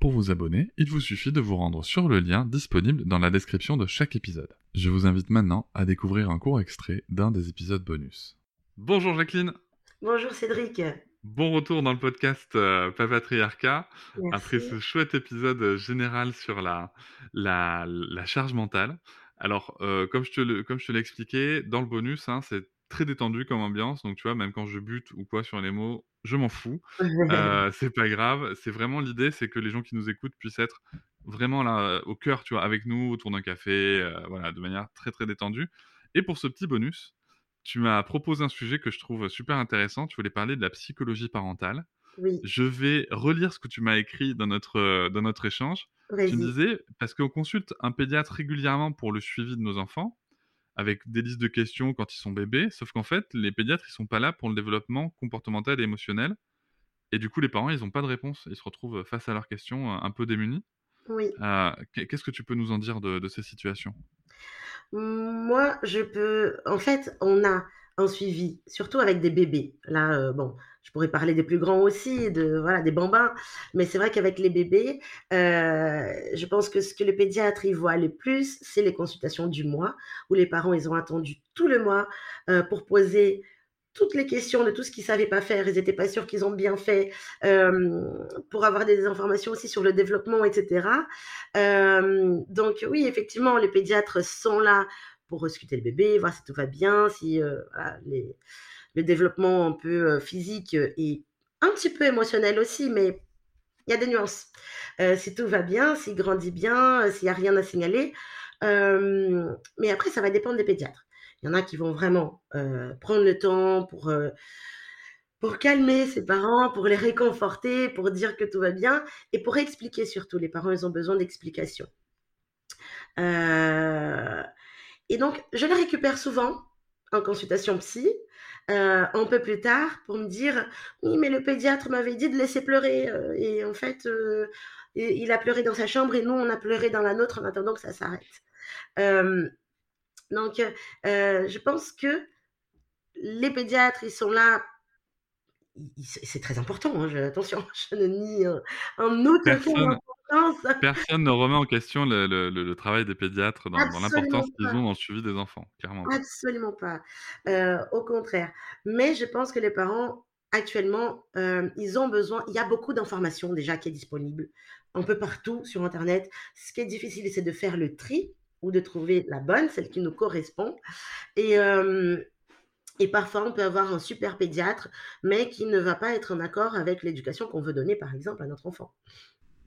Pour vous abonner, il vous suffit de vous rendre sur le lien disponible dans la description de chaque épisode. Je vous invite maintenant à découvrir un court extrait d'un des épisodes bonus. Bonjour Jacqueline Bonjour Cédric. Bon retour dans le podcast euh, Papatriarcat. Merci. Après ce chouette épisode général sur la, la, la charge mentale. Alors, euh, comme je te le- comme je te l'ai expliqué, dans le bonus, hein, c'est très détendu comme ambiance. Donc, tu vois, même quand je bute ou quoi sur les mots, je m'en fous. Euh, c'est pas grave. C'est vraiment l'idée, c'est que les gens qui nous écoutent puissent être vraiment là au cœur, tu vois, avec nous autour d'un café, euh, voilà, de manière très très détendue. Et pour ce petit bonus, tu m'as proposé un sujet que je trouve super intéressant. Tu voulais parler de la psychologie parentale. oui, Je vais relire ce que tu m'as écrit dans notre euh, dans notre échange. Tu me disais parce qu'on consulte un pédiatre régulièrement pour le suivi de nos enfants avec des listes de questions quand ils sont bébés, sauf qu'en fait, les pédiatres, ils sont pas là pour le développement comportemental et émotionnel. Et du coup, les parents, ils n'ont pas de réponse. Ils se retrouvent face à leurs questions euh, un peu démunis. Oui. Euh, qu'est- Qu'est-ce que tu peux nous en dire de, de ces situations? Moi, je peux. En fait, on a un suivi, surtout avec des bébés. Là, euh, bon, je pourrais parler des plus grands aussi, de voilà, des bambins. Mais c'est vrai qu'avec les bébés, euh, je pense que ce que les pédiatres y voient le plus, c'est les consultations du mois, où les parents ils ont attendu tout le mois euh, pour poser toutes les questions de tout ce qu'ils savaient pas faire, ils n'étaient pas sûrs qu'ils ont bien fait, pour avoir des informations aussi sur le développement, etc. Donc oui, effectivement, les pédiatres sont là pour rescuter le bébé, voir si tout va bien, si euh, le développement un peu euh, physique et un petit peu émotionnel aussi, mais il y a des nuances. Euh, si tout va bien, s'il grandit bien, euh, s'il n'y a rien à signaler. Euh, mais après, ça va dépendre des pédiatres. Il y en a qui vont vraiment euh, prendre le temps pour, euh, pour calmer ses parents, pour les réconforter, pour dire que tout va bien et pour expliquer surtout. Les parents, ils ont besoin d'explications. Euh, et donc, je les récupère souvent en consultation psy, euh, un peu plus tard, pour me dire Oui, mais le pédiatre m'avait dit de laisser pleurer. euh, et en fait, euh, il a pleuré dans sa chambre et nous, on a pleuré dans la nôtre en attendant que ça s'arrête. Donc, je pense que les pédiatres, ils sont là. C'est très important, hein, attention, je ne nie euh, en aucun cas Personne- ne remet en question le, le- le- le travail des pédiatres dans, l'importance qu'ils ont dans le suivi des enfants, clairement. Absolument pas. Euh, au contraire. Mais je pense que les parents, actuellement, euh, ils ont besoin. Il y a beaucoup d'informations déjà qui est disponible un peu partout sur Internet. Ce qui est difficile, c'est de faire le tri ou de trouver la bonne, celle qui nous correspond. Et, euh, et parfois, on peut avoir un super pédiatre, mais qui ne va pas être en accord avec l'éducation qu'on veut donner, par exemple, à notre enfant.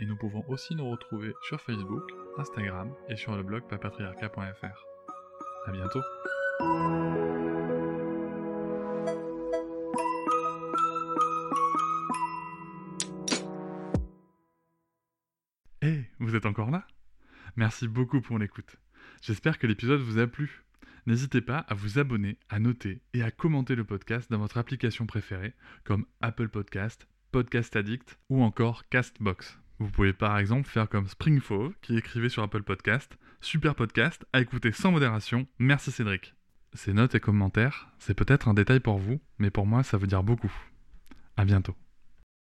et nous pouvons aussi nous retrouver sur Facebook, Instagram et sur le blog papatriarca.fr. À bientôt! Hé, hey, vous êtes encore là? Merci beaucoup pour l'écoute. J'espère que l'épisode vous a plu. N'hésitez pas à vous abonner, à noter et à commenter le podcast dans votre application préférée, comme Apple Podcast, Podcast Addict ou encore Castbox. Vous pouvez par exemple faire comme Springfove qui écrivait sur Apple Podcast Super podcast à écouter sans modération. Merci Cédric. Ces notes et commentaires, c'est peut-être un détail pour vous, mais pour moi ça veut dire beaucoup. À bientôt.